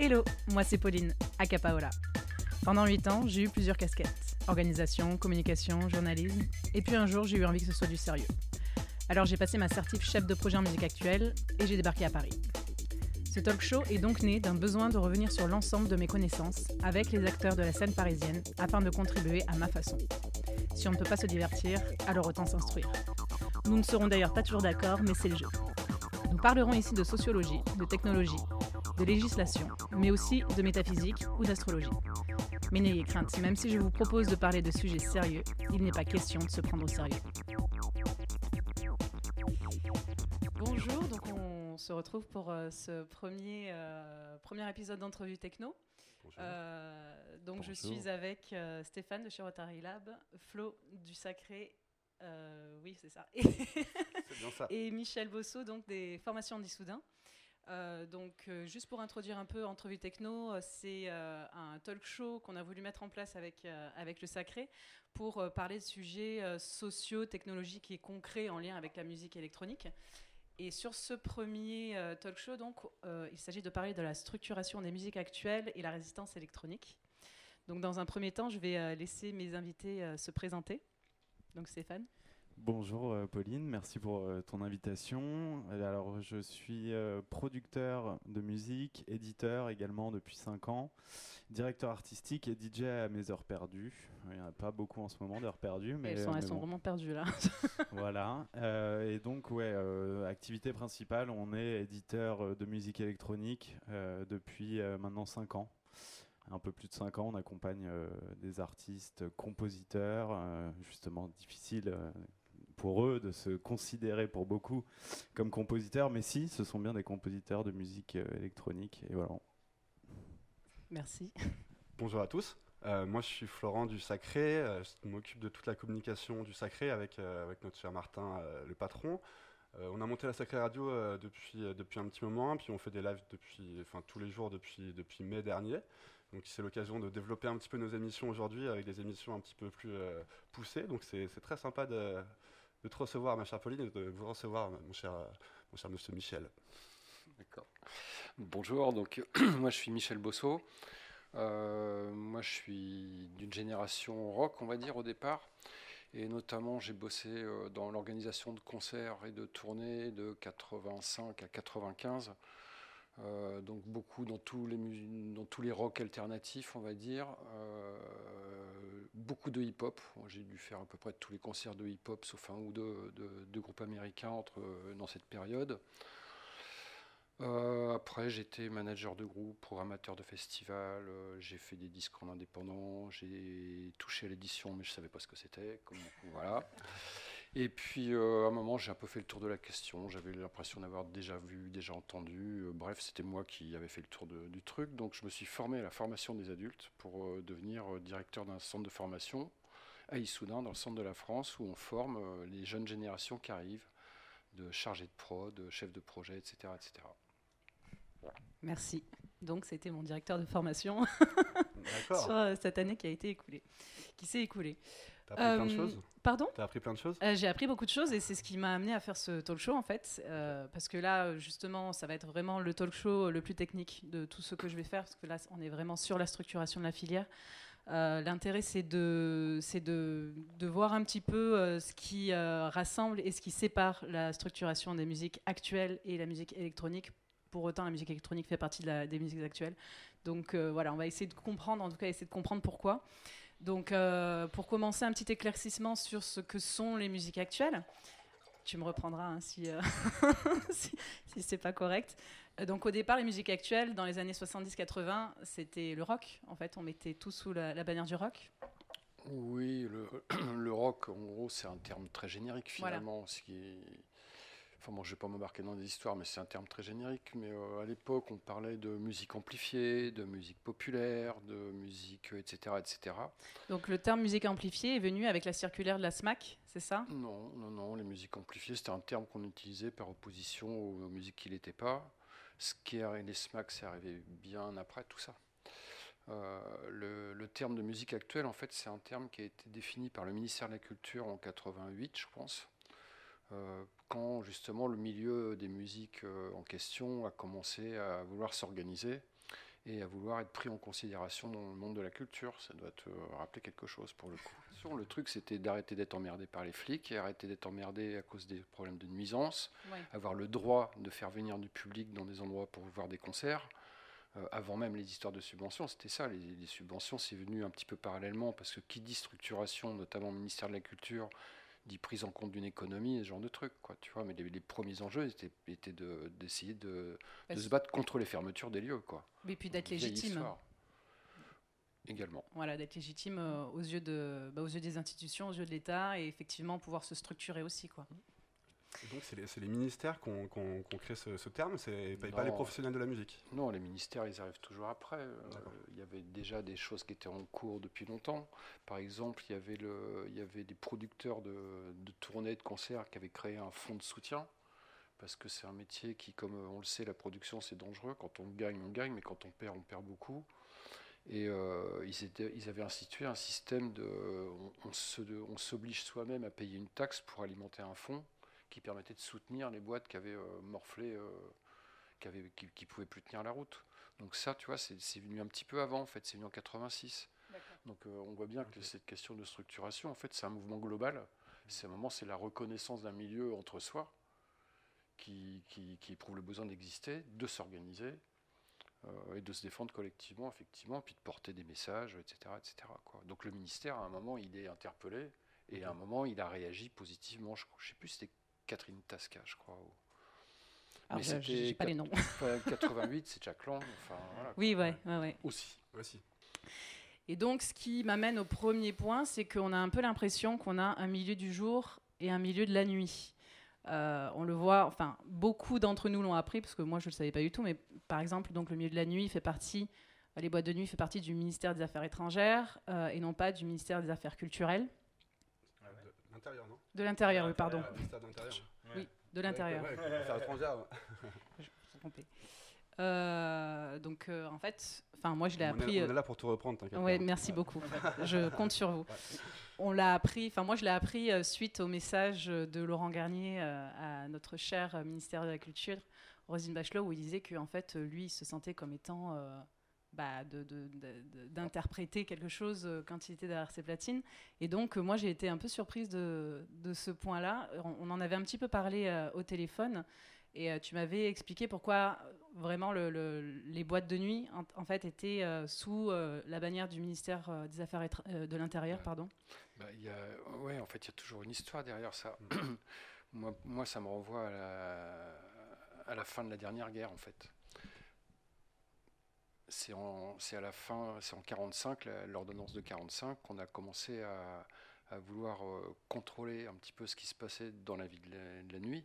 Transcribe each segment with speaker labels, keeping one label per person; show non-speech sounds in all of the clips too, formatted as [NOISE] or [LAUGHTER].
Speaker 1: Hello, moi c'est Pauline, à Capaola. Pendant 8 ans, j'ai eu plusieurs casquettes. Organisation, communication, journalisme. Et puis un jour, j'ai eu envie que ce soit du sérieux. Alors j'ai passé ma certif chef de projet en musique actuelle et j'ai débarqué à Paris. Ce talk show est donc né d'un besoin de revenir sur l'ensemble de mes connaissances avec les acteurs de la scène parisienne afin de contribuer à ma façon. Si on ne peut pas se divertir, alors autant s'instruire. Nous ne serons d'ailleurs pas toujours d'accord, mais c'est le jeu. Nous parlerons ici de sociologie, de technologie, de législation, mais aussi de métaphysique ou d'astrologie. Mais n'ayez crainte, même si je vous propose de parler de sujets sérieux, il n'est pas question de se prendre au sérieux. Bonjour, donc on se retrouve pour euh, ce premier, euh, premier épisode d'entrevue techno. Euh, donc je suis avec euh, Stéphane de chez Rotary Lab, Flo du Sacré, euh, oui c'est ça, et,
Speaker 2: C'est bien ça. [LAUGHS]
Speaker 1: et Michel Bosso donc des formations d'Issoudun. Euh, donc euh, juste pour introduire un peu Entrevue Techno, euh, c'est un talk show qu'on a voulu mettre en place avec, avec le Sacré pour parler de sujets sociaux, technologiques et concrets en lien avec la musique électronique. Et sur ce premier talk show, donc, il s'agit de parler de la structuration des musiques actuelles et la résistance électronique. Donc, dans un premier temps, je vais laisser mes invités se présenter. Donc, Stéphane.
Speaker 3: Bonjour euh, Pauline, merci pour euh, ton invitation. Euh, Alors je suis producteur de musique, éditeur également depuis 5 ans, directeur artistique et DJ à mes heures perdues. Il n'y en a pas beaucoup en ce moment d'heures perdues, mais,
Speaker 1: elles sont, elles
Speaker 3: mais
Speaker 1: sont
Speaker 3: bon,
Speaker 1: vraiment perdues là. [LAUGHS]
Speaker 3: voilà. Euh, et donc ouais, euh, activité principale, on est éditeur de musique électronique euh, depuis maintenant 5 ans. Un peu plus de 5 ans, on accompagne euh, des artistes, compositeurs, euh, justement difficile euh, pour eux de se considérer pour beaucoup comme compositeurs, mais si, ce sont bien des compositeurs de musique euh, électronique. Et voilà.
Speaker 1: Merci.
Speaker 2: Bonjour à tous. Euh, moi, je suis Florent du Sacré. Euh, je m'occupe de toute la communication du Sacré avec, euh, avec notre cher Martin, euh, le patron. Euh, on a monté la Sacré Radio euh, depuis, euh, depuis un petit moment, puis on fait des lives depuis, enfin, tous les jours depuis, depuis mai dernier. Donc c'est l'occasion de développer un petit peu nos émissions aujourd'hui avec des émissions un petit peu plus euh, poussées. Donc c'est c'est très sympa de, de te recevoir, ma chère Pauline, et de vous recevoir, mon cher, mon cher monsieur Michel.
Speaker 4: D'accord. Bonjour, donc [CLEARS THROAT] moi je suis Michel Bosso. Euh, moi je suis d'une génération rock, on va dire, au départ. Et notamment j'ai bossé euh, dans l'organisation de concerts et de tournées de 85 à 95. Euh, donc beaucoup dans tous les dans tous les rock alternatifs, on va dire. Euh, beaucoup de hip-hop. J'ai dû faire à peu près tous les concerts de hip-hop, sauf un ou deux de, groupes américains entre, dans cette période. Euh, après, j'étais manager de groupe, programmateur de festival, euh, j'ai fait des disques en indépendant, j'ai touché à l'édition, mais je savais pas ce que c'était. Voilà. Et puis, euh, à un moment, j'ai un peu fait le tour de la question. J'avais l'impression d'avoir déjà vu, déjà entendu. Euh, bref, c'était moi qui avais fait le tour de- du truc. Donc, je me suis formé à la formation des adultes pour euh, devenir euh, directeur d'un centre de formation à Issoudun, dans le centre de la France, où on forme euh, les jeunes générations qui arrivent, de chargés de prod, de chefs de projet, etc., etc.
Speaker 1: Merci. Donc, c'était mon directeur de formation [LAUGHS] sur euh, cette année qui a été écoulée, qui s'est écoulée.
Speaker 2: T'as appris plein de choses
Speaker 1: Pardon?
Speaker 2: T'as appris plein de choses?
Speaker 1: J'ai appris beaucoup de choses et c'est ce qui m'a amené à faire ce talk show en fait. euh, parce que là, justement, ça va être vraiment le talk show le plus technique de tout ce que je vais faire. Parce que là, on est vraiment sur la structuration de la filière. Euh, L'intérêt, c'est de, de, de voir un petit peu euh, ce qui rassemble et ce qui sépare la structuration des musiques actuelles et la musique électronique. Pour autant, la musique électronique fait partie de la- des musiques actuelles. Donc euh, voilà, on va essayer de comprendre, en tout cas essayer de comprendre pourquoi. Donc euh, pour commencer, un petit éclaircissement sur ce que sont les musiques actuelles. Tu me reprendras hein, si, euh, [LAUGHS] si, si c'est pas correct. Euh, Donc au départ, les musiques actuelles, dans les années 70-80, c'était le rock. En fait, on mettait tout sous la, la bannière du rock.
Speaker 4: Oui, le, [CLEARS THROAT] le rock, en gros, c'est un terme très générique
Speaker 1: Voilà.
Speaker 4: finalement. Ce qui est- Enfin, bon, je ne vais pas m'embarquer dans des histoires, mais c'est un terme très générique. Mais euh, à l'époque, on parlait de musique amplifiée, de musique populaire, de musique, euh, etc., etc.
Speaker 1: Donc le terme musique amplifiée est venu avec la circulaire de la SMAC, c'est ça?
Speaker 4: Non, non, non, les musiques amplifiées, c'était un terme qu'on utilisait par opposition aux, aux musiques qui l'étaient pas. Ce qui est les SMAC, c'est arrivé bien après tout ça. Euh, le, le terme de musique actuelle, en fait, c'est un terme qui a été défini par le ministère de la Culture en 88, je pense, quand justement le milieu des musiques euh, en question a commencé à vouloir s'organiser et à vouloir être pris en considération dans le monde de la culture. Ça doit te rappeler quelque chose pour le coup. Le truc, c'était d'arrêter d'être emmerdé par les flics et arrêter d'être emmerdé à cause des problèmes de nuisance, avoir le droit de faire venir du public dans des endroits pour voir des concerts. Euh, avant même les histoires de subventions, c'était ça. Les, les subventions, c'est venu un petit peu parallèlement parce que qui dit structuration, notamment au ministère de la Culture, dit prise en compte d'une économie ce genre de trucs, quoi, tu vois. Mais les, premiers enjeux étaient, étaient d'essayer de, de, se battre contre les fermetures des lieux, quoi.
Speaker 1: Mais puis d'être légitime.
Speaker 4: Également.
Speaker 1: Voilà, d'être légitime euh, aux, yeux de, bah, aux yeux des institutions, aux yeux de l'État, et effectivement pouvoir se structurer aussi, quoi.
Speaker 2: Donc c'est les, les, ministères qui ont, créé ce, terme, c'est pas, les professionnels de la musique
Speaker 4: Non, les ministères, ils arrivent toujours après. Euh, il y avait déjà des choses qui étaient en cours depuis longtemps. Par exemple, il y avait, le, il y avait des producteurs de, de tournées, de concerts qui avaient créé un fonds de soutien parce que c'est un métier qui, comme on le sait, la production c'est dangereux. Quand on gagne, on gagne, mais quand on perd, on perd beaucoup. Et euh, ils, ils, avaient institué un système de. On, s'oblige soi-même à payer une taxe pour alimenter un fonds qui permettait de soutenir les boîtes qui avaient euh, morflé, euh, qui, avaient, qui, pouvaient plus tenir la route. Donc ça, tu vois, c'est venu un petit peu avant, en fait, c'est venu en 86. Donc on voit bien que cette question de structuration, en fait, c'est un mouvement global. C'est un moment, c'est la reconnaissance d'un milieu entre soi qui, qui, qui éprouve le besoin d'exister, de s'organiser euh, et de se défendre collectivement, effectivement, puis de porter des messages, etc. etc. Quoi. Donc le ministère, à un moment, il est interpellé, et à un moment, il a réagi positivement. Je ne sais plus, c'était Catherine Tasca, je crois.
Speaker 1: Alors, Mais c'était pas les noms.
Speaker 4: 88, c'est Jack Lang. Enfin,
Speaker 1: oui, ouais, ouais, ouais.
Speaker 2: Aussi. Aussi.
Speaker 1: Et donc, ce qui m'amène au premier point, c'est qu'on a un peu l'impression qu'on a un milieu du jour et un milieu de la nuit. Euh, on le voit, enfin, beaucoup d'entre nous l'ont appris, parce que moi, je ne le savais pas du tout, mais par exemple, donc, le milieu de la nuit fait partie, euh, les boîtes de nuit fait partie du ministère des Affaires étrangères euh, et non pas du ministère des Affaires culturelles.
Speaker 2: De l'intérieur, non?
Speaker 1: De l'intérieur, oui, pardon.
Speaker 2: Oui,
Speaker 1: de l'intérieur. [LAUGHS] Je me suis trompée. donc en fait, enfin moi je l'ai appris.
Speaker 2: on est là pour tout reprendre.
Speaker 1: Ouais, merci beaucoup. [LAUGHS] je compte sur vous on l'a appris, enfin moi je l'ai appris euh, suite au message de Laurent Garnier euh, à notre cher euh, ministère de la Culture, Rosine Bachelot, où il disait qu'en fait lui il se sentait comme étant bah, d'interpréter quelque chose quand il était derrière ses platines. Et donc moi j'ai été un peu surprise de, ce point-là. On, en avait un petit peu parlé au téléphone. Et tu m'avais expliqué pourquoi vraiment les boîtes de nuit en, fait étaient sous la bannière du ministère des Affaires de l'Intérieur, pardon.
Speaker 4: Bah, y a, ouais, en fait, il y a toujours une histoire derrière ça. Mm. [CLEARS THROAT] moi, moi, ça me renvoie à la, à la fin de la dernière guerre, en fait. C'est à la fin, c'est en 45, l'ordonnance de 45, qu'on a commencé à, à vouloir euh, contrôler un petit peu ce qui se passait dans la vie de la, nuit.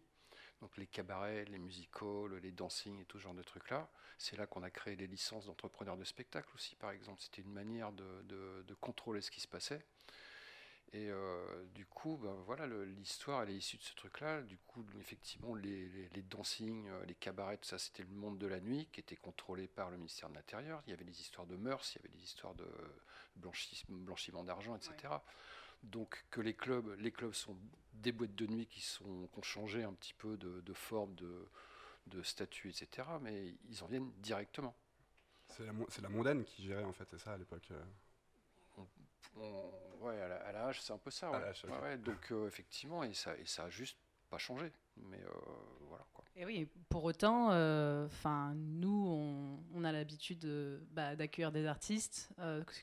Speaker 4: Donc les cabarets, les musicals, les dancing et tout ce genre de trucs-là. C'est là qu'on a créé des licences d'entrepreneurs de spectacle aussi, par exemple. C'était une manière de, de, de, contrôler ce qui se passait. Et euh, du coup, ben, voilà, l'histoire, elle est issue de ce truc-là. Du coup, effectivement, les, les, les dancing, euh, les cabarets, tout ça, c'était le monde de la nuit qui était contrôlé par le ministère de l'Intérieur. Il y avait des histoires de mœurs, il y avait des histoires de blanchiment d'argent, etc. Donc que les clubs, les clubs sont des boîtes de nuit qui, sont, ont changé un petit peu de, de forme, de, de, statut, etc. Mais ils en viennent directement.
Speaker 2: C'est la, la, mondaine qui gérait en fait, c'est ça à l'époque. Euh
Speaker 4: ouais, à l'âge, c'est un peu ça. Ouais. donc euh, effectivement, et ça, et ça a juste pas changé. Mais euh, voilà. Quoi.
Speaker 1: Et oui, pour autant, euh, enfin, nous, on, on a l'habitude bah, d'accueillir des artistes,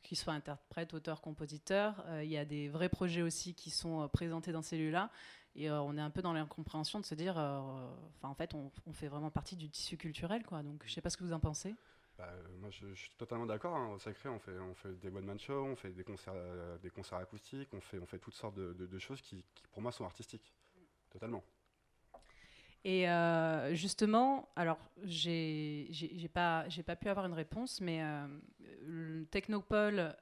Speaker 1: qu'ils soient interprètes, auteurs, compositeurs. Il y a des vrais projets aussi qui sont présentés dans ces lieux-là. Et on est un peu dans l'incompréhension de se dire, enfin, en fait, on, on, fait vraiment partie du tissu culturel, quoi. Donc, je sais pas ce que vous en pensez.
Speaker 2: Bah, moi, je, suis totalement d'accord. Hein. Au Sacré, on fait, des one-man shows, on fait des concerts, euh, des concerts acoustiques, on fait, on fait toutes sortes de, choses qui, pour moi, sont artistiques. Totalement.
Speaker 1: Et euh, justement, alors, j'ai pas, pas pu avoir une réponse, mais euh, Technopole,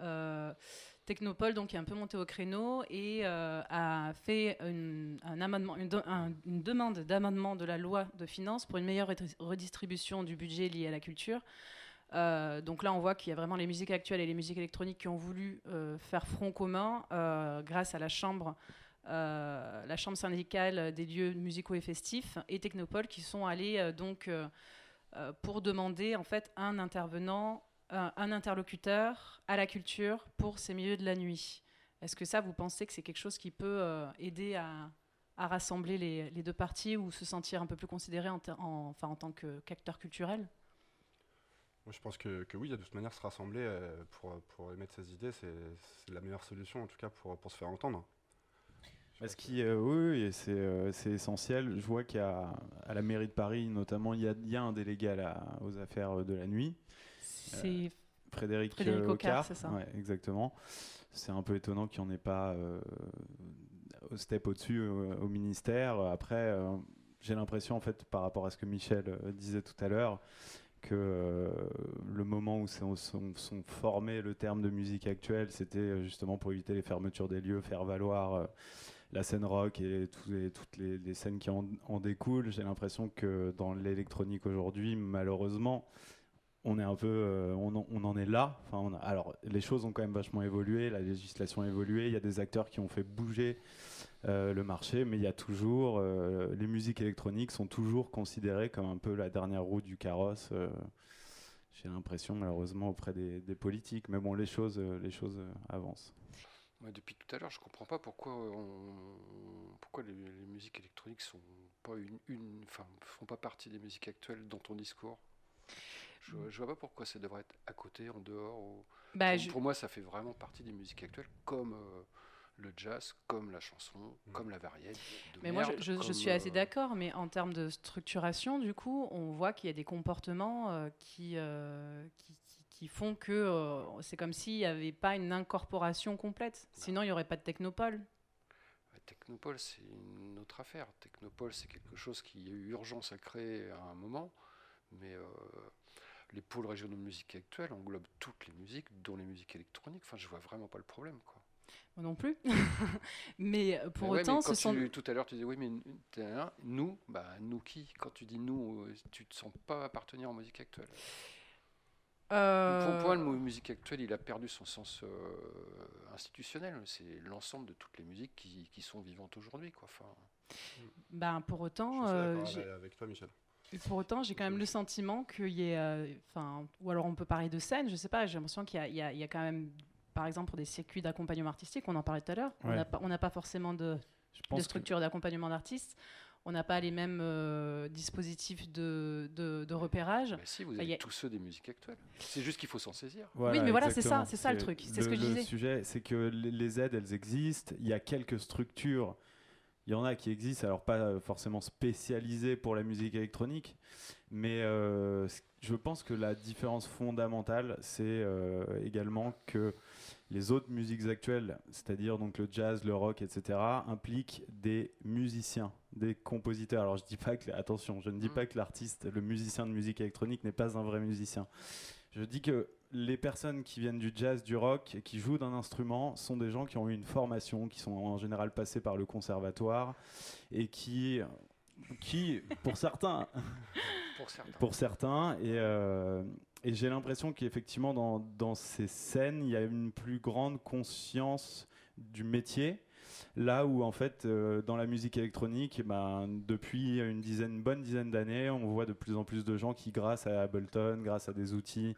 Speaker 1: Technopole, donc, est un peu monté au créneau et a fait un amendement, une demande d'amendement de la loi de finances pour une meilleure redistribution du budget lié à la culture. Euh, donc là, on voit qu'il y a vraiment les musiques actuelles et les musiques électroniques qui ont voulu euh, faire front commun euh, grâce à la chambre, la chambre syndicale des lieux musicaux et festifs et Technopole qui sont allés donc pour demander en fait un intervenant, un interlocuteur à la culture pour ces milieux de la nuit. Est-ce que ça, vous pensez que c'est quelque chose qui peut aider à, rassembler les, deux parties ou se sentir un peu plus considéré en, enfin, en tant qu'acteur culturel?
Speaker 2: Moi, je pense que, oui, de toute manière, se rassembler pour, pour émettre ses idées, c'est la meilleure solution, en tout cas, pour, pour se faire entendre.
Speaker 3: Parce qui, euh, oui, euh, c'est essentiel. Je vois qu'à à la mairie de Paris, notamment, il y a, y a, un délégué aux affaires de la nuit.
Speaker 1: C'est
Speaker 3: Frédéric,
Speaker 1: Frédéric Ocard, c'est ça
Speaker 3: ouais, Exactement. C'est un peu étonnant qu'il n'y en ait pas au step au-dessus au ministère. Après, j'ai l'impression, en fait, par rapport à ce que Michel disait tout à l'heure, que le moment où sont, formés le terme de musique actuelle, c'était justement pour éviter les fermetures des lieux, faire valoir la scène rock et, toutes les, scènes qui en, découlent. J'ai l'impression que dans l'électronique aujourd'hui, malheureusement, on est un peu, euh, on, en, est là. Alors, les choses ont quand même vachement évolué, la législation a évolué. Il y a des acteurs qui ont fait bouger euh, le marché, mais il y a toujours, euh, les musiques électroniques sont toujours considérées comme un peu la dernière roue du carrosse. J'ai l'impression, malheureusement, auprès des, des, politiques. Mais bon, les choses, les choses avancent
Speaker 4: depuis tout à l'heure, je comprends pas pourquoi, pourquoi les, musiques électroniques sont pas une, une font pas partie des musiques actuelles dans ton discours. Je, ne vois pas pourquoi ça devrait être à côté, en dehors. Bah, pour, moi, ça fait vraiment partie des musiques actuelles, comme euh, le jazz, comme la chanson, mm. comme la variété.
Speaker 1: Mais moi, je, suis assez euh, d'accord, mais en termes de structuration, du coup, on voit qu'il y a des comportements euh, qui, qui, qui font que euh, c'est comme s'il n'y avait pas une incorporation complète. Sinon, il n'y aurait pas de Technopole.
Speaker 4: Technopole, c'est une autre affaire. Technopole, c'est quelque chose qui a eu urgence à créer à un moment, mais euh, les pôles régionaux de musique actuelle englobent toutes les musiques, dont les musiques électroniques. Enfin, je vois vraiment pas le problème, quoi.
Speaker 1: Moi non plus. [LAUGHS] mais euh, pour autant, ce sont...
Speaker 4: tout à l'heure, tu disais oui, mais nous, bah, nous qui? Quand tu dis nous, tu te sens pas appartenir en musique actuelle. Euh... Pour moi, le mot musique actuelle, il a perdu son sens euh, institutionnel. C'est l'ensemble de toutes les musiques qui, qui sont vivantes aujourd'hui. Enfin...
Speaker 1: Ben, pour autant.
Speaker 2: Euh, avec toi, Michel.
Speaker 1: pour autant, j'ai quand même le sentiment qu'il y ait. Euh, enfin, ou alors on peut parler de scène, je sais pas, j'ai l'impression qu'il y, y, y, a quand même, par exemple, pour des circuits d'accompagnement artistique, on en parlait tout à l'heure, on n'a pas forcément de, de structure d'accompagnement d'artistes on n'a pas les mêmes euh, dispositifs de, de, repérage.
Speaker 4: Mais si, vous avez tous ceux des musiques actuelles. C'est juste qu'il faut s'en saisir.
Speaker 1: oui, mais voilà, c'est ça, c'est ça le truc. C'est ce que je disais.
Speaker 3: Le sujet, c'est que les aides, elles existent. Il y a quelques structures. Il y en a qui existent, alors pas forcément spécialisées pour la musique électronique, mais euh, je pense que la différence fondamentale, c'est euh, également que les autres musiques actuelles, c'est-à-dire donc le jazz, le rock, etc., impliquent des musiciens, des compositeurs. Alors je dis pas que, attention, je ne dis mm. pas que l'artiste, le musicien de musique électronique n'est pas un vrai musicien. Je dis que les personnes qui viennent du jazz, du rock, et qui jouent d'un instrument, sont des gens qui ont eu une formation, qui sont en général passés par le conservatoire et qui, qui pour certains, [LAUGHS] pour certains, et, euh, et j'ai l'impression qu'effectivement, dans, ces scènes, il y a une plus grande conscience du métier. Là où, en fait, euh, dans la musique électronique, ben, depuis une bonne dizaine d'années, on voit de plus en plus de gens qui, grâce à Ableton, grâce à des outils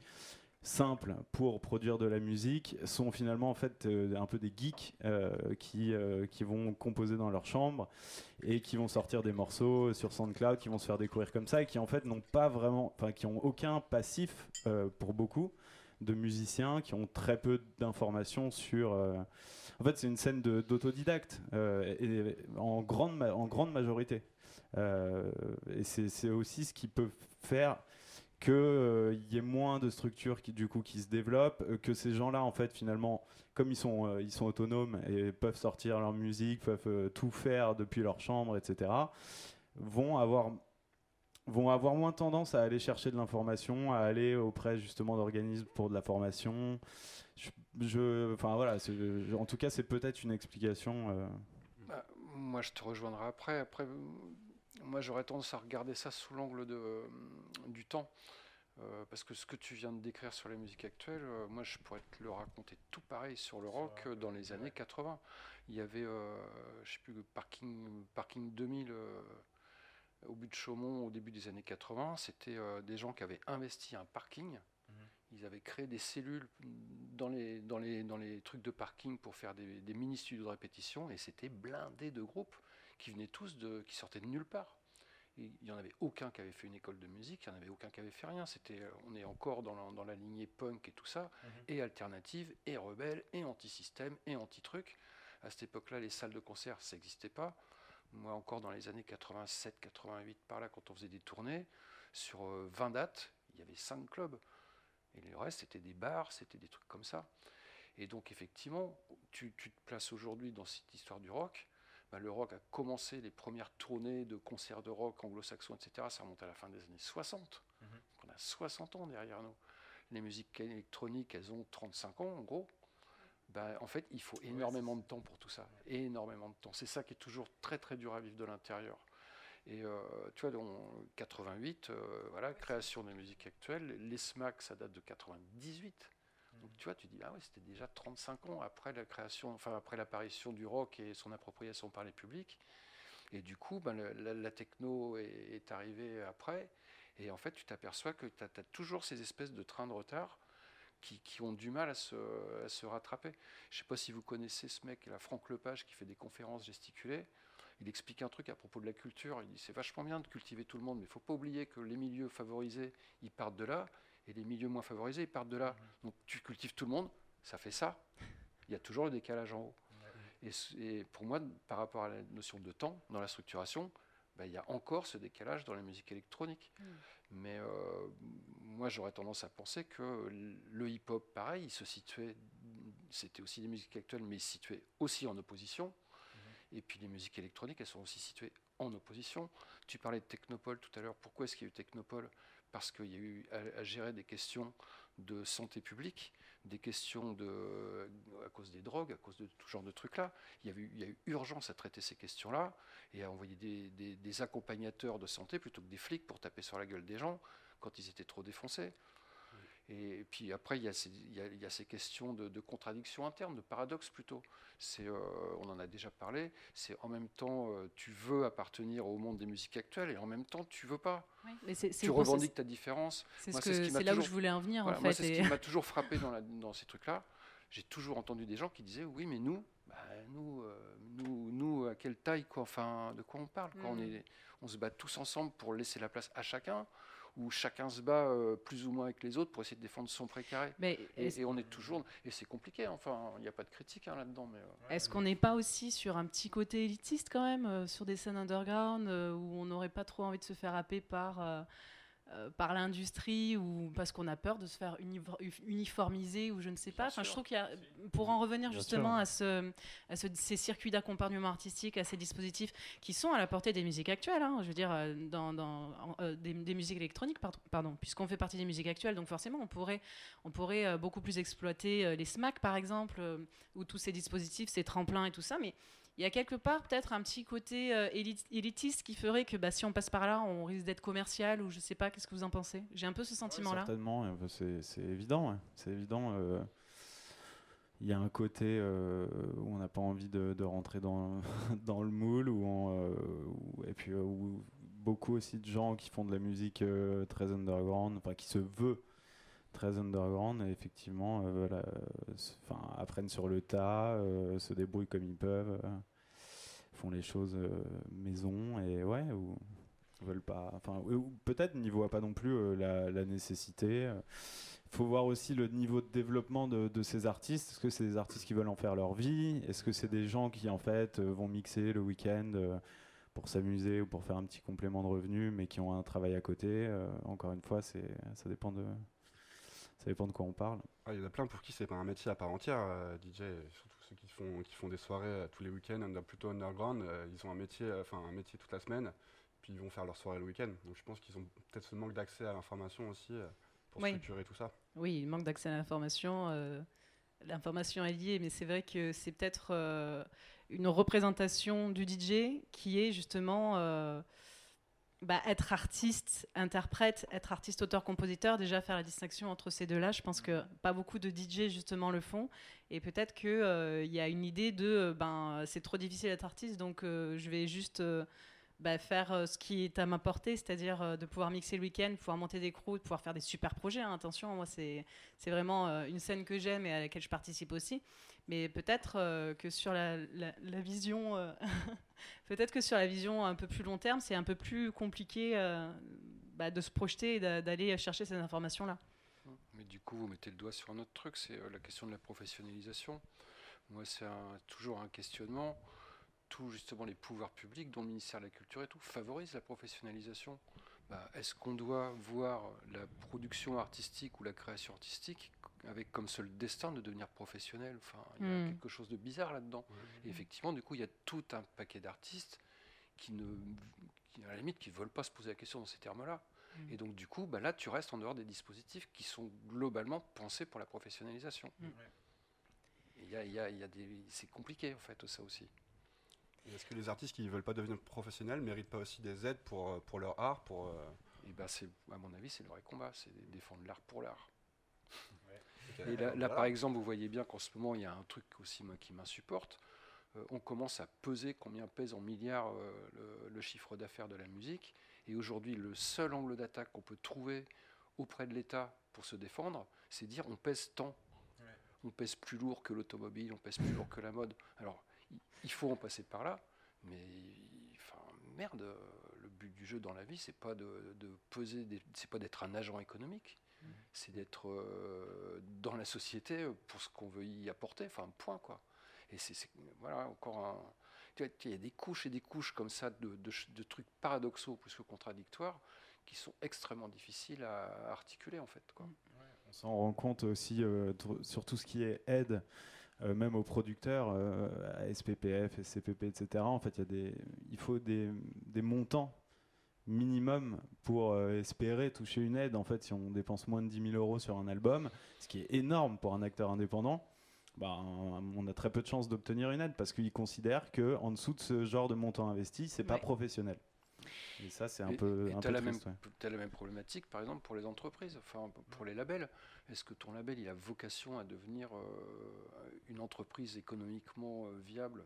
Speaker 3: simples pour produire de la musique sont finalement en fait euh, un peu des geeks euh, qui, euh, qui vont composer dans leur chambre et qui vont sortir des morceaux sur SoundCloud qui vont se faire découvrir comme ça et qui en fait n'ont pas vraiment enfin qui ont aucun passif pour beaucoup de musiciens qui ont très peu d'informations sur en fait c'est une scène d'autodidacte en grande en grande majorité. Et c'est aussi ce qui peut faire qu'il euh, y ait moins de structures qui du coup qui se développent, euh, que ces gens-là en fait finalement, comme ils sont euh, ils sont autonomes et peuvent sortir leur musique, peuvent tout faire depuis leur chambre, etc. vont avoir vont avoir moins tendance à aller chercher de l'information, à aller auprès justement d'organismes pour de la formation. Je, voilà, en tout cas c'est peut-être une explication.
Speaker 4: Bah, moi je te rejoindrai après. Après moi, j'aurais tendance à regarder ça sous l'angle euh, du temps. Euh, parce que ce que tu viens de décrire sur la musique actuelle, euh, moi je pourrais te le raconter tout pareil sur le rock dans les années 80. Il y avait, je sais plus, Parking, Parking 2000, au but de Chaumont au début des années 80, c'était des gens qui avaient investi un parking. Mhm. Ils avaient créé des cellules dans les, dans les, dans les trucs de parking pour faire des, des mini-studios de répétition et c'était blindé de groupes qui venaient tous de, qui sortaient de nulle part il n'y en avait aucun qui avait fait une école de musique, il n'y en avait aucun qui avait fait rien. C'était, euh, on est encore dans la, dans la lignée punk et tout ça, mhm. et alternative, et rebelle, et anti-système, et anti-truc. À cette époque-là, les salles de concert, ça n'existait pas. Moi, encore dans les années 87, 88, par là, quand on faisait des tournées, sur 20 euh, dates, il y avait 5 clubs. Et le reste, c'était des bars, c'était des trucs comme ça. Et donc, effectivement, tu, tu te places aujourd'hui dans cette histoire du rock bah, le rock a commencé les premières tournées de concerts de rock anglo-saxons, etc. Ça remonte à la fin des années 60. Mhm. on a 60 ans derrière nous. Les musiques électroniques, elles ont 35 ans en gros. Bah, en fait, il faut énormément de temps pour tout ça. Énormément de temps. C'est ça qui est toujours très très dur à vivre de l'intérieur. Et euh, tu vois, en 88, euh, voilà, création des musiques actuelles. Les SMAC, ça date de 98. Donc tu vois, tu dis, ah ouais, c'était déjà 35 ans après la création, enfin après l'apparition du rock et son appropriation par les publics. Et du coup, ben, la, techno est, arrivée après. Et en fait, tu t'aperçois que tu as, toujours ces espèces de trains de retard qui, ont du mal à se, rattraper. Je ne sais pas si vous connaissez ce mec, la Franck Lepage, qui fait des conférences gesticulées. Il explique un truc à propos de la culture. Il dit c'est vachement bien de cultiver tout le monde, mais il ne faut pas oublier que les milieux favorisés, ils partent de là et les milieux moins favorisés, ils partent de là. Donc tu cultives tout le monde, ça fait ça. Il y a toujours le décalage en haut. Et, pour moi, par rapport à la notion de temps dans la structuration, bah, il y a encore ce décalage dans la musique électronique. Mm. Mais euh, moi, j'aurais tendance à penser que le hip-hop, pareil, il se situait, c'était aussi des musiques actuelles, mais il se situait aussi en opposition. Mm-hmm. Et puis les musiques électroniques, elles sont aussi situées en opposition. Tu parlais de Technopole tout à l'heure. Pourquoi est-ce qu'il y a eu Technopole? Parce qu'il y a eu à, gérer des questions de santé publique, des questions à cause des drogues, à cause de tout genre de trucs-là. Il y a eu urgence à traiter ces questions-là et à envoyer des, accompagnateurs de santé plutôt que des flics pour taper sur la gueule des gens quand ils étaient trop défoncés. Et puis après, il y a ces, il y a, ces questions de, de, contradiction interne, de paradoxe plutôt. C'est, euh, on en a déjà parlé, c'est en même temps, euh, tu veux appartenir au monde des musiques actuelles et en même temps, tu veux pas. mais tu revendiques ta différence.
Speaker 1: C'est, là où je voulais en venir, en fait.
Speaker 4: c'est ce qui m'a [LAUGHS] toujours frappé dans, la, dans ces trucs-là. J'ai toujours entendu des gens qui disaient, oui, mais nous, bah, nous, euh, nous, nous, à quelle taille, quoi, enfin, de quoi on parle quoi, on, mm. est, on se bat tous ensemble pour laisser la place à chacun où chacun se bat euh, plus ou moins avec les autres pour essayer de défendre son précaré. Mais et, on est toujours et c'est compliqué. Enfin, il n'y a pas de critique hein, là-dedans. Mais
Speaker 1: euh. est-ce qu'on n'est pas aussi sur un petit côté élitiste quand même, euh, sur des scènes underground où on n'aurait pas trop envie de se faire happer par euh, par l'industrie ou parce qu'on a peur de se faire uniformiser ou je ne sais pas. Enfin, je trouve qu'il y a, pour en revenir justement à, ce, à ces circuits d'accompagnement artistique, à ces dispositifs qui sont à la portée des musiques actuelles, hein, je veux dire, euh, dans, dans euh, des, musiques électroniques, pardon, puisqu'on fait partie des musiques actuelles, donc forcément on pourrait, on pourrait beaucoup plus exploiter les SMAC par exemple, ou tous ces dispositifs, ces tremplins et tout ça, mais il y a quelque part peut-être un petit côté euh, élitiste qui ferait que bah, si on passe par là, on risque d'être commercial ou je sais pas. Qu'est-ce que vous en pensez? J'ai un peu ce sentiment-là.
Speaker 3: certainement, c'est évident. C'est évident. Euh, il y a un côté euh, où on n'a pas envie de, rentrer dans, [LAUGHS] dans le moule, où et puis où beaucoup aussi de gens qui font de la musique très underground, enfin qui se veut très underground et effectivement apprennent sur le tas, se débrouillent comme ils peuvent font les choses euh, maison et ouais, ou veulent pas. Enfin, peut-être n'y voient pas non plus euh, la, nécessité. Faut voir aussi le niveau de développement de, ces artistes. Est-ce que c'est des artistes qui veulent en faire leur vie? Est-ce que c'est des gens qui en fait euh, vont mixer le week-end pour s'amuser ou pour faire un petit complément de revenus, mais qui ont un travail à côté Encore une fois, c'est ça dépend de ça dépend de quoi on parle.
Speaker 2: Ah, il y en a plein pour qui c'est pas un métier à part entière, DJ, surtout ceux qui font, qui font des soirées euh, tous les week-ends, plutôt underground, euh, ils ont un métier, euh, enfin un métier toute la semaine, puis ils vont faire leur soirée le week-end. Donc je pense qu'ils ont peut-être ce manque d'accès à l'information aussi pour structurer tout ça.
Speaker 1: Oui, il manque d'accès à l'information. L'information est liée, mais c'est vrai que c'est peut-être une représentation du DJ qui est justement bah, être artiste, interprète, être artiste, auteur, compositeur, déjà faire la distinction entre ces deux-là, je pense que pas beaucoup de DJ justement le font. Et peut-être qu'il euh, y a une idée de euh, ben, c'est trop difficile d'être artiste, donc euh, je vais juste bah, faire ce qui est à ma portée, c'est-à-dire de pouvoir mixer le week-end, pouvoir monter des crews, pouvoir faire des super projets. hein. Attention, moi, c'est vraiment une scène que j'aime et à laquelle je participe aussi. Mais peut-être euh, que sur la, vision, euh, [LAUGHS] peut-être que sur la vision un peu plus long terme, c'est un peu plus compliqué euh, bah, de se projeter et d'a- d'aller chercher ces informations-là.
Speaker 4: Mais du coup, vous mettez le doigt sur un autre truc, c'est la question de la professionnalisation. Moi, c'est toujours un questionnement. Tous justement les pouvoirs publics, dont le ministère de la Culture et tout, favorisent la professionnalisation. Bah, Est-ce qu'on doit voir la production artistique ou la création artistique avec comme seul destin de devenir professionnel Enfin, il y a
Speaker 1: Hmm.
Speaker 4: quelque chose de bizarre là-dedans. Et effectivement, du coup, il y a tout un paquet d'artistes qui ne, qui, à la limite, qui veulent pas se poser la question dans ces termes-là.
Speaker 1: Mm.
Speaker 4: Et donc, du coup, bah, là, tu restes en dehors des dispositifs qui sont globalement pensés pour la professionnalisation.
Speaker 1: Mm.
Speaker 4: Et il y a- il y a- il y a des- c'est compliqué, en fait, ça aussi.
Speaker 2: Est-ce que les artistes qui ne veulent pas devenir professionnels méritent pas aussi des aides pour, euh, pour leur art pour, euh,
Speaker 4: Et ben, c'est, à mon avis, c'est le vrai combat, c'est défendre l'art pour l'art. Et là, par exemple, vous voyez bien qu'en ce moment, il y a un truc aussi moi, qui m'insupporte. Euh, on commence à peser combien pèse en milliards euh, le, le chiffre d'affaires de la musique. Et aujourd'hui, le seul angle d'attaque qu'on peut trouver auprès de l'État pour se défendre, c'est dire on pèse tant. On pèse plus lourd que l'automobile, on pèse plus lourd que la mode. Alors, il- faut en passer par là, mais enfin, merde, euh, le but du jeu dans la vie, c'est pas de, de peser, c'est pas d'être un agent économique c'est d'être euh, dans la société pour ce qu'on veut y apporter, enfin, point, quoi. Et c'est, voilà, encore un... Il y a des couches et des couches comme ça de, trucs paradoxaux plus que contradictoires qui sont extrêmement difficiles à articuler, en fait, quoi.
Speaker 3: On s'en rend compte aussi euh, sur tout ce qui est aide, euh, même aux producteurs, à SPPF, SCPP, etc. En fait, y a des, il faut des montants minimum pour euh, espérer toucher une aide. En fait, si on dépense moins de 10 000 euros sur un album, ce qui est énorme pour un acteur indépendant, bah, on a très peu de chances d'obtenir une aide parce qu'ils considèrent que en dessous de ce genre de montant investi, c'est pas
Speaker 1: Ouais.
Speaker 3: professionnel. Et ça, c'est un
Speaker 4: Et-
Speaker 3: peu,
Speaker 4: et
Speaker 3: un peu
Speaker 4: la même,
Speaker 3: ouais.
Speaker 4: la même problématique, par exemple, pour les entreprises, enfin, pour les labels. Est-ce que ton label, il a vocation à devenir euh, une entreprise économiquement euh, viable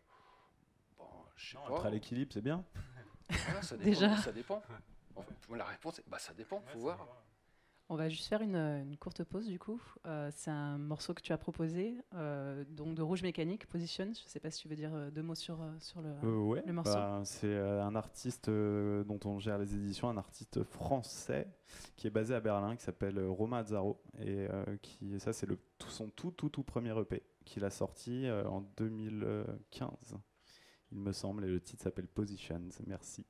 Speaker 4: je sais pas.
Speaker 3: L'équilibre, c'est bien.
Speaker 4: Voilà, ça [LAUGHS] dépend.
Speaker 1: Déjà.
Speaker 4: Ça dépend. Enfin, la réponse est bah, ça dépend, faut voir.
Speaker 1: On va juste faire une, une courte pause du coup. Euh, c'est un morceau que tu as proposé, euh, donc de Rouge Mécanique, Position. Je ne sais pas si tu veux dire euh, deux mots sur, euh, sur le.
Speaker 3: Euh, ouais,
Speaker 1: le morceau.
Speaker 3: bah, c'est euh, un artiste euh, dont on gère les éditions, un artiste français qui est basé à Berlin, qui s'appelle euh, Romain Azzaro. Et euh, qui, ça, c'est le, tout, son tout, tout, tout premier EP qu'il a sorti euh, en 2015, il me semble. Et le titre s'appelle Positions. Merci.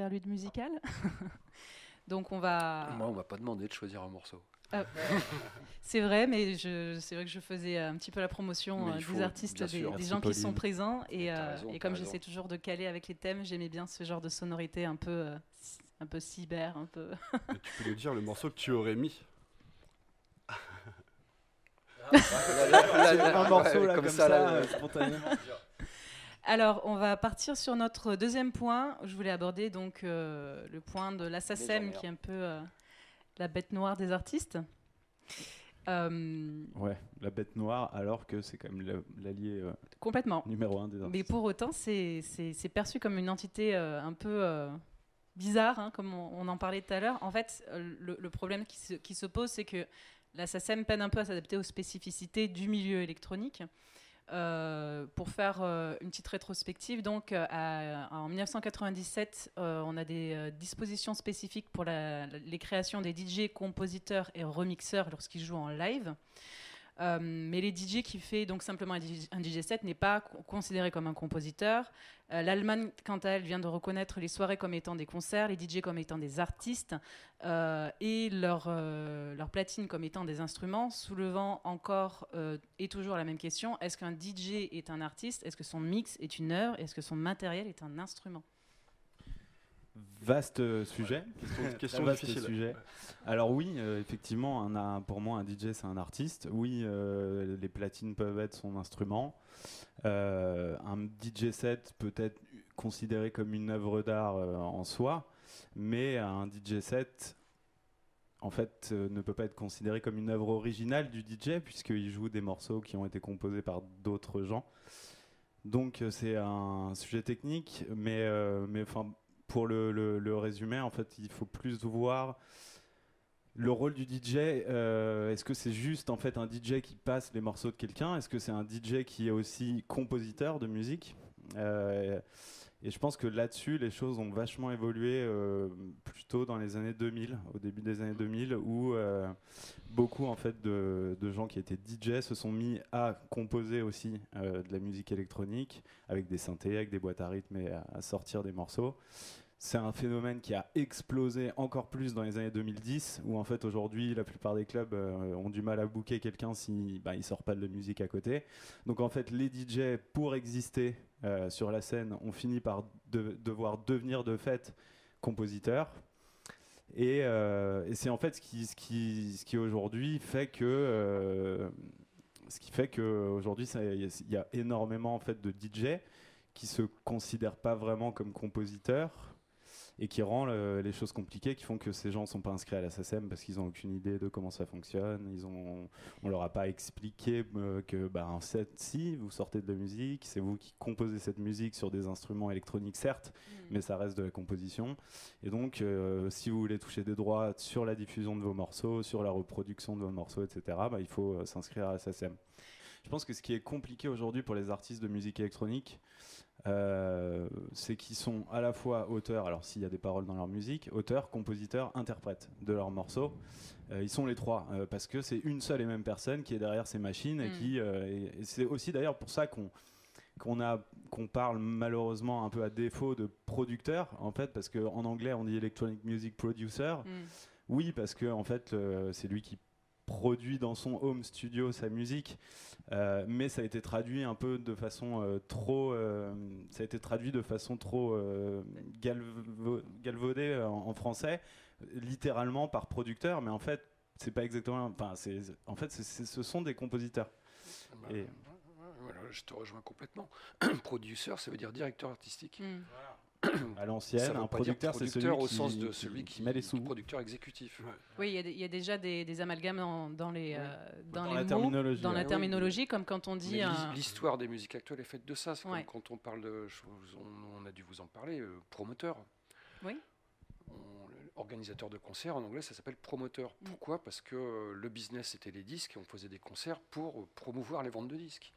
Speaker 1: Interlude musicale. [LAUGHS] Donc on va.
Speaker 4: Moi, on va pas demander de choisir un morceau.
Speaker 1: Ah, c'est vrai, mais je, c'est vrai que je faisais un petit peu la promotion euh,
Speaker 4: faut,
Speaker 1: des artistes, des,
Speaker 4: sûr.
Speaker 1: des
Speaker 3: Merci,
Speaker 1: gens qui sont présents. Et, euh,
Speaker 4: raison,
Speaker 1: et comme
Speaker 4: raison.
Speaker 1: j'essaie toujours de caler avec les thèmes, j'aimais bien ce genre de sonorité un peu, euh, un peu cyber, un peu.
Speaker 2: Tu peux nous dire le morceau que tu aurais mis [LAUGHS]
Speaker 3: un morceau là
Speaker 4: comme
Speaker 3: comme,
Speaker 4: ça,
Speaker 3: ça,
Speaker 4: là,
Speaker 3: euh, spontanément.
Speaker 1: Alors, on va partir sur notre deuxième point. Je voulais aborder donc euh, le point de
Speaker 4: emmerdes.
Speaker 1: qui est un peu euh, la bête noire des artistes. Euh,
Speaker 3: Ouais, la bête noire, alors que c'est quand même la- l'allié euh,
Speaker 1: complètement.
Speaker 3: numéro un des artistes.
Speaker 1: Mais pour autant, c'est perçu comme une entité euh, un peu euh, bizarre, hein, comme on, on en parlait tout à l'heure. En fait, le, le problème qui se, qui se pose, c'est que la SACEM peine un peu à s'adapter aux spécificités du milieu électronique. Euh, pour faire euh, une petite rétrospective, donc euh, en 1997, euh, on a des dispositions spécifiques pour les créations des DJ, compositeurs et remixeurs lorsqu'ils jouent en live. Euh, mais les DJ qui fait donc simplement un DJ, set n'est pas co- considéré comme un compositeur. Euh, L'Allemagne, quant à elle, vient de reconnaître les soirées comme étant des concerts, les DJ comme étant des artistes euh, et leur, leur platine comme étant des instruments, soulevant encore et toujours la même question est-ce qu'un DJ est un artiste? Est-ce que son mix est une œuvre? Est-ce que son matériel est un instrument?
Speaker 3: Vaste euh, sujet. [LAUGHS]
Speaker 2: Question,
Speaker 3: vaste
Speaker 2: difficile.
Speaker 3: sujet. Alors oui, euh, effectivement, un, un- pour moi, un DJ, c'est un artiste. Oui, euh, les platines peuvent être son instrument. Euh, un DJ set peut être considéré comme une œuvre d'art en soi, mais un DJ set, en fait, ne peut pas être considéré comme une œuvre originale du DJ, puisqu'il joue des morceaux qui ont été composés par d'autres gens. Donc c'est un sujet technique, mais, euh, mais enfin, pour le, le, le résumer, en fait, il faut plus voir le rôle du DJ. euh, Est-ce que c'est juste en fait un DJ qui passe les morceaux de quelqu'un? Est-ce que c'est un DJ qui est aussi compositeur de musique? Et je pense que là-dessus, les choses ont vachement évolué euh, plutôt dans les années 2000, au début des années 2000, où euh, beaucoup en fait de, gens qui étaient DJ se sont mis à composer aussi euh, de la musique électronique avec des synthés, avec des boîtes à rythme et à sortir des morceaux. C'est un phénomène qui a explosé encore plus dans les années 2010, où en fait aujourd'hui la plupart des clubs euh, ont du mal à booker quelqu'un si bah, il sort pas de musique à côté. Donc en fait les DJ pour exister euh, sur la scène ont fini par de- devoir devenir de fait compositeurs. Et, euh, et c'est en fait ce qui, ce qui, aujourd'hui fait que ce qui fait aujourd'hui il y, a- énormément en fait de DJ qui se considèrent pas vraiment comme compositeurs et qui rend le- les choses compliquées, qui font que ces gens sont pas inscrits à la SACEM parce qu'ils ont aucune idée de comment ça fonctionne. Ils ont, on leur a pas expliqué euh, que bah, en set, si vous sortez de la musique, c'est vous qui composez cette musique sur des instruments électroniques certes, mais ça reste de la composition. Et donc, euh, si vous voulez toucher des droits sur la diffusion de vos morceaux, sur la reproduction de vos morceaux, etc., bah, il faut euh, s'inscrire à la SACEM. Je pense que ce qui est compliqué aujourd'hui pour les artistes de musique électronique, euh, c'est qu'ils sont à la fois auteurs, alors s'il y a des paroles dans leur musique, auteurs, compositeurs, interprètes de leurs morceaux. Euh, ils sont les trois, euh, parce que c'est une seule et même personne qui est derrière ces machines et
Speaker 1: Mm.
Speaker 3: qui. et- et c'est aussi d'ailleurs pour ça qu'on qu'on a qu'on parle malheureusement un peu à défaut de producteur en fait parce qu'en anglais on dit electronic music producer
Speaker 1: Mm.
Speaker 3: oui, parce que en fait, euh, c'est lui qui produit dans son home studio sa musique, euh, mais ça a été traduit un peu de façon euh, trop, euh, ça a été traduit de façon trop euh, galvo- galvaudée en, en français, littéralement par producteur, mais en fait, c'est pas exactement, enfin, en fait, ce sont des compositeurs.
Speaker 4: Bah,
Speaker 3: Et-
Speaker 4: voilà, je te rejoins complètement. [CLEARS THROAT] Produceur, ça veut dire directeur artistique.
Speaker 1: Mm. [COUGHS]
Speaker 3: À l'ancienne, un producteur, c'est celui
Speaker 4: producteur au
Speaker 3: qui,
Speaker 4: sens de celui qui,
Speaker 3: met les sous.
Speaker 4: producteur exécutif.
Speaker 1: Oui, il y a y, déjà des, des amalgames dans, dans les,
Speaker 4: Oui.
Speaker 1: euh, dans
Speaker 3: Dans
Speaker 1: les
Speaker 3: la
Speaker 1: mots,
Speaker 3: terminologie,
Speaker 1: dans
Speaker 3: ouais.
Speaker 1: la
Speaker 4: Oui,
Speaker 1: terminologie, comme quand on dit un-
Speaker 4: L'histoire des musiques actuelles est faite de ça. C'est comme quand on parle de. On, on a dû vous en parler, euh, promoteur.
Speaker 1: Oui.
Speaker 4: On- organisateur de concerts, en anglais, ça s'appelle promoteur.
Speaker 1: Mm.
Speaker 4: Pourquoi? Parce que euh, le business, c'était les disques et on faisait des concerts pour promouvoir les ventes de disques.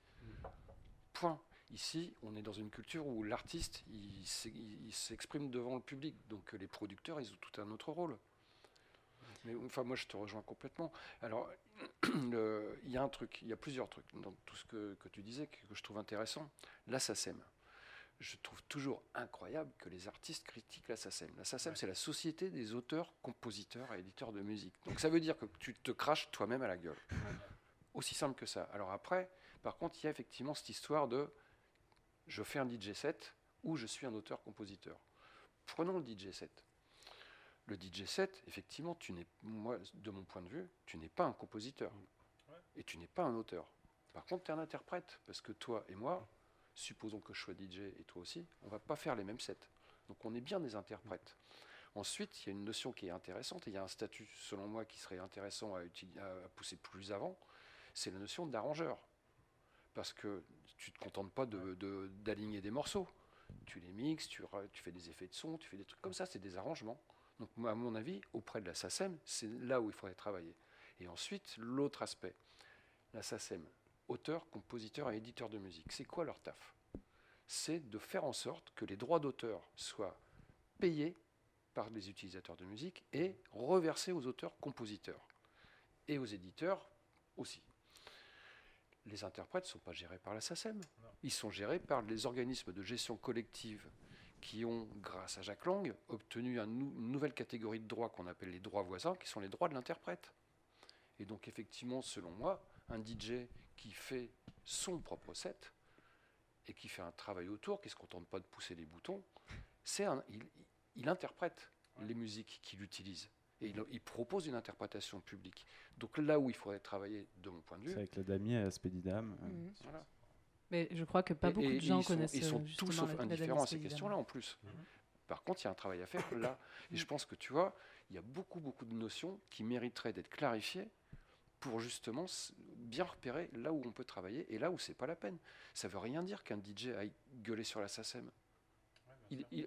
Speaker 4: Point. Ici, on est dans une culture où l'artiste, il s'e- il s'exprime devant le public. Donc les producteurs, ils ont tout un autre rôle. Mais enfin, moi, je te rejoins complètement. Alors, [CLEARS THROAT] il y a un truc, il y a plusieurs trucs dans tout ce que, que tu disais que, que je trouve intéressant. La SACEM. je trouve toujours incroyable que les artistes critiquent la SACEM. La SACEM, c'est la Société des auteurs, compositeurs et éditeurs de musique. Donc ça veut dire que tu te craches toi-même à la gueule. Aussi simple que ça. Alors après, par contre, il y a effectivement cette histoire de je fais un DJ set ou je suis un auteur-compositeur. Prenons le DJ set. Le DJ set, effectivement, tu n'es, moi, de mon point de vue, tu n'es pas un compositeur et tu n'es pas un auteur. Par contre, tu es un interprète parce que toi et moi, supposons que je sois DJ et toi aussi, on va pas faire les mêmes sets. Donc on est bien des interprètes. Ensuite, il y a une notion qui est intéressante, et il y a un statut, selon moi, qui serait intéressant à, à pousser plus avant, c'est la notion d'arrangeur. Parce que tu ne te contentes pas d'aligner de, des morceaux. Tu les mixes, tu, tu, fais des effets de son, tu fais des trucs comme ça, c'est des arrangements. Donc à mon avis, auprès de la SACEM, c'est là où il faudrait travailler. Et ensuite, l'autre aspect, la SACEM, auteur, compositeur et éditeur de musique. C'est quoi leur taf? C'est de faire en sorte que les droits d'auteur soient payés par les utilisateurs de musique et reversés aux auteurs, compositeurs et aux éditeurs aussi. Les interprètes ne sont pas gérés par la SACEM. Ils sont gérés par les organismes de gestion collective qui ont, grâce à Jacques Lang, obtenu une nouvelle catégorie de droits qu'on appelle les droits voisins, qui sont les droits de l'interprète. Et donc effectivement, selon moi, un DJ qui fait son propre set et qui fait un travail autour, qui ne se contente pas de pousser les boutons, c'est il, interprète les musiques qu'il utilise. Et il, propose une interprétation publique. Donc là où il faudrait travailler, de mon point de vue.
Speaker 3: C'est avec la damier à Spedidam.
Speaker 1: Euh, mhm. Mais je crois que pas beaucoup de gens connaissent.
Speaker 4: Ils sont euh, tous sauf indifférents à ces questions-là en plus. Mhm. Par contre, il y a un travail à faire là. Et je pense que tu vois, il y a beaucoup, beaucoup de notions qui mériteraient d'être clarifiées pour justement bien repérer là où on peut travailler et là où c'est pas la peine. Ça veut rien dire qu'un DJ aille gueuler sur la SACEM.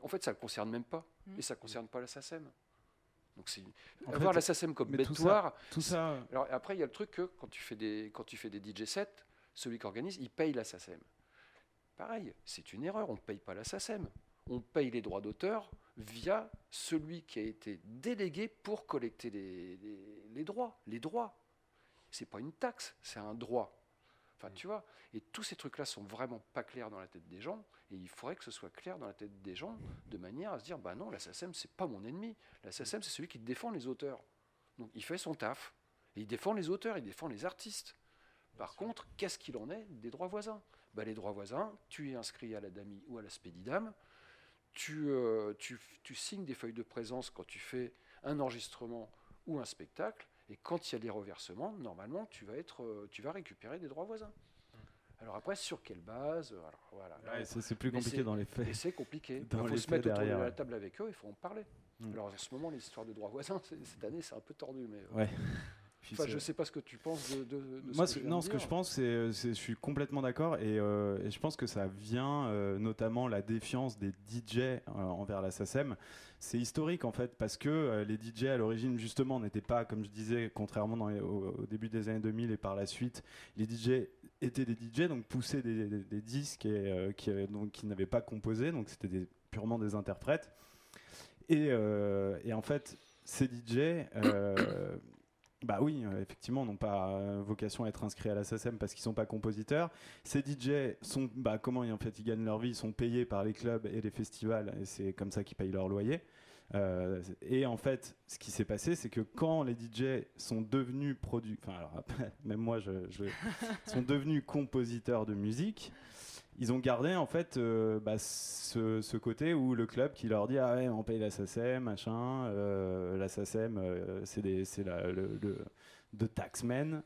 Speaker 4: en fait, ça ne le concerne même pas. Mmh. Et ça ne concerne pas la SACEM. Donc c'est avoir la SACEM comme bêtoir.
Speaker 3: Tout ça,
Speaker 4: Alors après, il y a le truc que quand tu fais des, quand tu fais des DJ sets, celui qui organise, il paye la SACEM. Pareil, c'est une erreur, on ne paye pas la SACEM. On paye les droits d'auteur via celui qui a été délégué pour collecter les, les droits. Les droits c'est pas une taxe, c'est un droit. Enfin, tu vois, et tous ces trucs-là sont vraiment pas clairs dans la tête des gens, et il faudrait que ce soit clair dans la tête des gens, de manière à se dire, bah non, la SACEM, c'est pas mon ennemi. La SACEM, c'est celui qui défend les auteurs. Donc, il fait son taf, et il défend les auteurs, il défend les artistes. Par contre, qu'est-ce qu'il en est des droits voisins? Bah, Les droits voisins, tu es inscrit à la DAMI ou à la Spédidam, tu, euh, tu, tu signes des feuilles de présence quand tu fais un enregistrement ou un spectacle, et quand il y a des reversements, normalement, tu vas, être, euh, tu vas récupérer des droits voisins. Alors après, sur quelle base euh, alors, voilà.
Speaker 3: C'est plus compliqué dans les faits.
Speaker 4: c'est compliqué. [LAUGHS] Il faut se mettre autour de la table avec eux, il faut en parler. Hmm. Alors en ce moment, l'histoire de droits voisins, [LAUGHS] cette année, c'est un peu tordu. Mais,
Speaker 3: ouais.
Speaker 4: Enfin, je ne sais pas ce que tu penses de, de,
Speaker 3: Moi, ce que non, ce que je pense, c'est, je suis complètement d'accord et, euh, et, je pense que ça vient notamment la défiance des DJ envers la SACEM c'est historique en fait parce que euh, les DJ à l'origine justement n'étaient pas comme je disais contrairement dans au, début des années 2000 et par la suite les DJ étaient des DJ donc poussaient des, disques et, euh, qui, euh, donc, qui n'avaient pas composé donc c'était purement des interprètes. Et, et, en fait ces DJ bah oui, euh, effectivement, n'ont pas euh, vocation à être inscrits à la SACEM parce qu'ils sont pas compositeurs. Ces DJ sont, bah, comment en fait ils gagnent leur vie Ils sont payés par les clubs et les festivals, et c'est comme ça qu'ils payent leur loyer. Euh, et en fait, ce qui s'est passé, c'est que quand les DJ sont devenus produits, enfin, [LAUGHS] même moi, je, je [LAUGHS] sont devenus compositeurs de musique, ils ont gardé en fait euh, bah, ce, côté où le club qui leur dit ah ouais on paye la SACEM machin euh, la SACEM euh, c'est le, le, de taxmen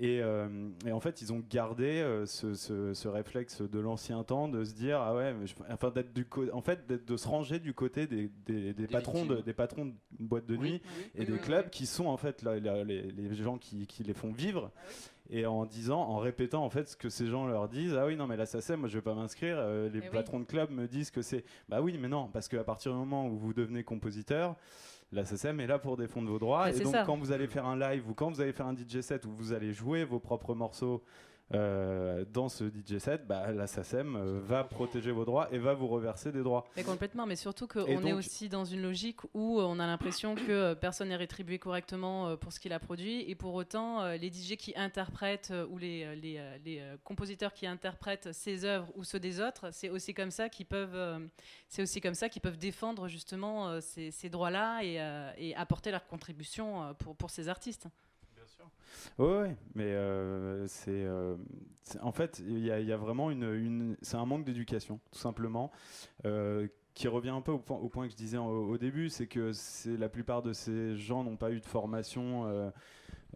Speaker 3: et, et, en fait ils ont gardé ce, ce, réflexe de l'ancien temps de se dire ah ouais enfin d'être du en fait de se ranger du côté des, des, des patrons de, des patrons de boîtes de nuit et des clubs qui sont en fait les, les, gens qui, qui, les font vivre. Ah et en disant, en répétant en fait ce que ces gens leur disent. Ah oui, non, mais la SACEM, moi je vais pas m'inscrire. Euh, les patrons de club me disent que c'est. Bah oui, mais non, parce qu'à partir du moment où vous devenez compositeur, la SACEM est là pour défendre vos droits. et donc, quand vous allez faire un live ou quand vous allez faire un DJ set où vous allez jouer vos propres morceaux, euh, dans ce DJ set, bah, la SACEM euh, va protéger vos droits et va vous reverser des droits.
Speaker 1: Mais complètement, mais surtout qu'on est aussi dans une logique où euh, on a l'impression que personne n'est rétribué correctement pour ce qu'il a produit, et pour autant, les DJ qui interprètent ou les, les, les, compositeurs qui interprètent ces œuvres ou ceux des autres, c'est aussi comme ça qu'ils peuvent, c'est aussi comme ça qu'ils peuvent défendre justement ces, ces droits-là et, et apporter leur contribution pour, pour ces artistes.
Speaker 3: Ouais, mais euh, c'est, euh, c'est- en fait, il y, a- il y a vraiment une, une- c'est un manque d'éducation, tout simplement, euh, qui revient un peu au point, au point que je disais en- au, début, c'est que c'est la plupart de ces gens n'ont pas eu de formation. euh,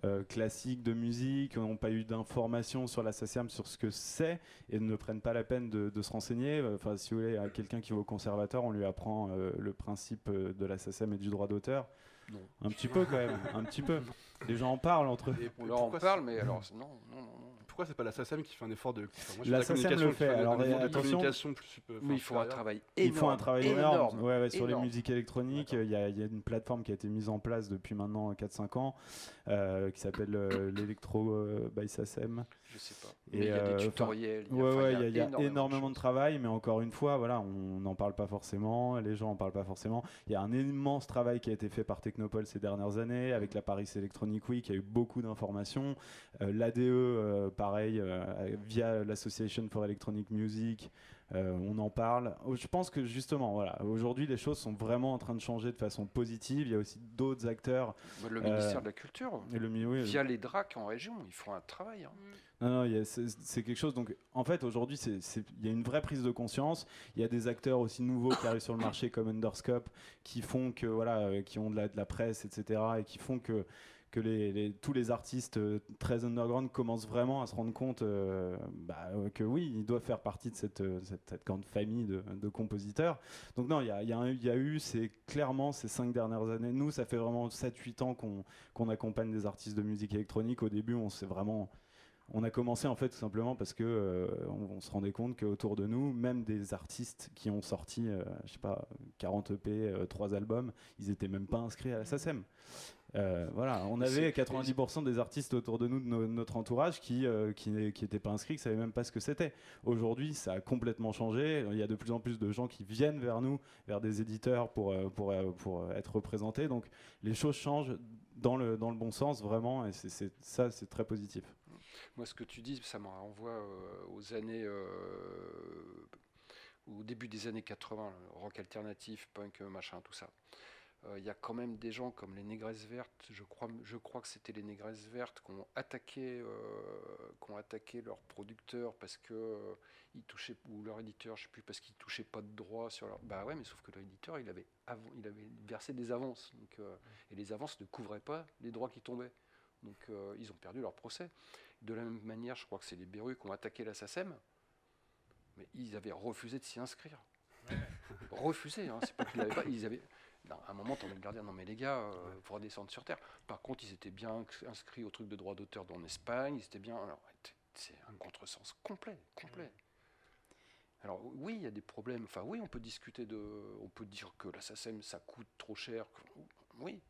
Speaker 3: euh, classique de musique, n'ont pas eu d'informations sur la SACEM, sur ce que c'est, et ne prennent pas la peine de, de se renseigner. Enfin, si vous voulez, à quelqu'un qui va au conservatoire, on lui apprend euh, le principe de la SACEM et du droit d'auteur.
Speaker 4: Non.
Speaker 3: Un petit peu quand même, un petit peu. [LAUGHS] Les gens en parlent entre eux.
Speaker 2: Et
Speaker 4: On leur en
Speaker 2: pourquoi
Speaker 4: parle,
Speaker 2: c'est-
Speaker 4: mais alors non, non, non. non.
Speaker 2: Pourquoi c'est pas la SACEM qui fait un effort de. Enfin, moi,
Speaker 3: La SACEM
Speaker 2: communication
Speaker 3: le fait. Alors,
Speaker 2: de
Speaker 3: attention.
Speaker 2: communication plus super-
Speaker 4: Mais il faut un travail
Speaker 3: Ils
Speaker 4: énorme.
Speaker 3: font un travail énorme,
Speaker 4: énorme.
Speaker 3: Ouais, ouais, sur les musiques électroniques. Il y, a il y a une plateforme qui a été mise en place depuis maintenant 4-5 ans euh, qui s'appelle euh, l'Electro euh, by SACEM.
Speaker 4: Je sais pas.
Speaker 3: Et,
Speaker 4: Mais il y a des tutoriels. il y a-
Speaker 3: Ouais,
Speaker 4: enfin,
Speaker 3: ouais, il y a, il y a
Speaker 4: énormément,
Speaker 3: énormément de travail, mais encore une fois, voilà, on n'en parle pas forcément, les gens n'en parlent pas forcément. Il y a un immense travail qui a été fait par Technopole ces dernières années, avec la Paris Electronic Week, il y a eu beaucoup d'informations. Euh, L'ADE, euh, pareil, euh, via l'Association for Electronic Music, euh, on en parle. Oh, Je pense que justement, voilà, aujourd'hui, les choses sont vraiment en train de changer de façon positive. Il y a aussi d'autres acteurs.
Speaker 4: Le
Speaker 3: Euh,
Speaker 4: ministère de la Culture,
Speaker 3: Et le milieu,
Speaker 4: via les DRAC en région, ils font un travail. hein.
Speaker 3: Non, non, c'est quelque chose. Donc, en fait, aujourd'hui, il y a une vraie prise de conscience. Il y a des acteurs aussi nouveaux qui arrivent sur le marché, comme Underscope, qui font que, voilà, euh, qui ont de la, de la presse, etc., et qui font que que tous les artistes euh, très underground commencent vraiment à se rendre compte euh, bah, euh, que oui, ils doivent faire partie de cette, grande famille de, compositeurs. Donc non, il y a, eu, c'est clairement ces cinq dernières années, nous, ça fait vraiment 7-8 ans qu'on accompagne des artistes de musique électronique. Au début, on s'est vraiment on a commencé en fait tout simplement parce que on, se rendait compte qu'autour de nous, même des artistes qui ont sorti, euh, je sais pas, 40 EP, euh, 3 albums, ils étaient même pas inscrits à la SACEM. Euh, voilà, on avait
Speaker 4: C'est-
Speaker 3: 90% des artistes autour de nous, de no- notre entourage, qui euh, qui n'est- qui étaient pas inscrits, qui savaient même pas ce que c'était. Aujourd'hui, ça a complètement changé. Il y a de plus en plus de gens qui viennent vers nous, vers des éditeurs pour euh, pour pour être représentés. Donc les choses changent dans le dans le bon sens vraiment, et c'est ça c'est très positif.
Speaker 4: Moi, ce que tu dis, ça me renvoie aux années. au début des années 80, le rock alternatif, punk, machin, tout ça. Euh, Il y a quand même des gens comme les Négresses Vertes, je crois, je crois que c'était les Négresses Vertes qui ont attaqué, euh, qui ont attaqué leur producteur parce que euh, ils touchaient, ou leur éditeur, je sais plus, parce qu'ils touchaient pas de droits sur leur. Bah ouais, mais sauf que l'éditeur, il avait, av- il avait versé des avances. Donc, euh, et les avances ne couvraient pas les droits qui tombaient. Donc ils ont perdu leur procès. De la même manière, je crois que c'est les Berus qui ont attaqué la SACEM, mais ils avaient refusé de s'y inscrire. refusé, hein, c'est pas qu'ils l'avaient pas. Ils avaient. Non, à un moment, t'en as le dire, non mais les gars, il faut redescendre sur terre. Par contre, ils étaient bien inscrits au truc de droit d'auteur en Espagne, ils étaient bien. Alors, c'est un contresens complet, complet. Alors oui, il y a des problèmes. Enfin oui, on peut discuter de, on peut dire que la SACEM ça coûte trop cher. Oui,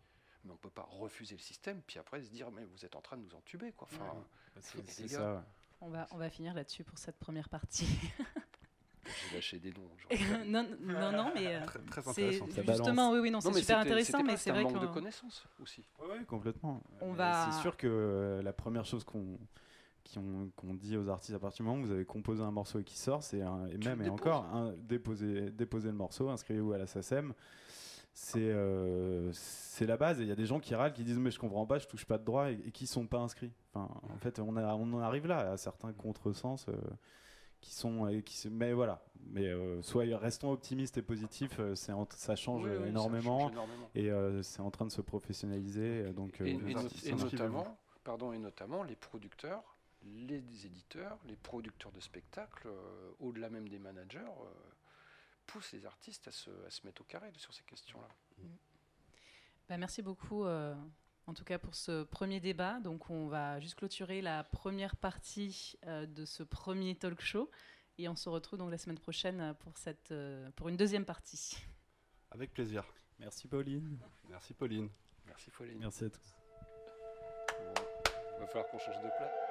Speaker 4: mais on peut pas refuser le système puis après se dire mais vous êtes en train de nous entuber quoi. Enfin,
Speaker 3: C'est
Speaker 4: c'est
Speaker 3: ça. ouais.
Speaker 1: On va, on va finir là-dessus pour cette première partie. [LAUGHS]
Speaker 4: j'ai lâché des noms. genre.
Speaker 1: non, non, non, mais euh,
Speaker 2: Très, intéressant.
Speaker 1: Justement, oui, oui, non, c'est
Speaker 4: Non,
Speaker 1: super intéressant, mais c'est vrai
Speaker 4: un manque de connaissances aussi.
Speaker 3: Oui, complètement.
Speaker 1: On va-
Speaker 3: C'est sûr que euh, la première chose qu'on qu'on dit aux artistes à partir du moment où vous avez composé un morceau et qui sort, c'est et même et encore un, déposer, déposer le morceau, inscrivez-vous à la SACEM. C'est euh, c'est la base. Et il y a des gens qui râlent, qui disent mais je comprends pas, je touche pas de droit et, et qui sont pas inscrits. Enfin, en fait, on, a- on en arrive là à certains contresens euh, qui sont euh, qui se- mais voilà. Mais euh, soyez restons optimistes et positifs. euh, c'est en- ça change
Speaker 4: Oui, oui, ça
Speaker 3: énormément.
Speaker 4: change énormément.
Speaker 3: Et euh, c'est en train de se professionnaliser. Donc, euh,
Speaker 4: Et, notamment, pardon, et notamment les producteurs, les éditeurs, les producteurs de spectacles, euh, au-delà même des managers, euh, poussent les artistes à se, à se mettre au carré sur ces questions-là.
Speaker 1: Bah, merci beaucoup, euh, en tout cas pour ce premier débat. Donc, on va juste clôturer la première partie euh, de ce premier talk show, et on se retrouve donc la semaine prochaine pour cette, euh, pour une deuxième partie.
Speaker 2: Avec plaisir.
Speaker 3: merci Pauline.
Speaker 2: Merci Pauline.
Speaker 4: Merci Pauline.
Speaker 3: Merci à tous.
Speaker 4: Bon, va falloir qu'on change de plat.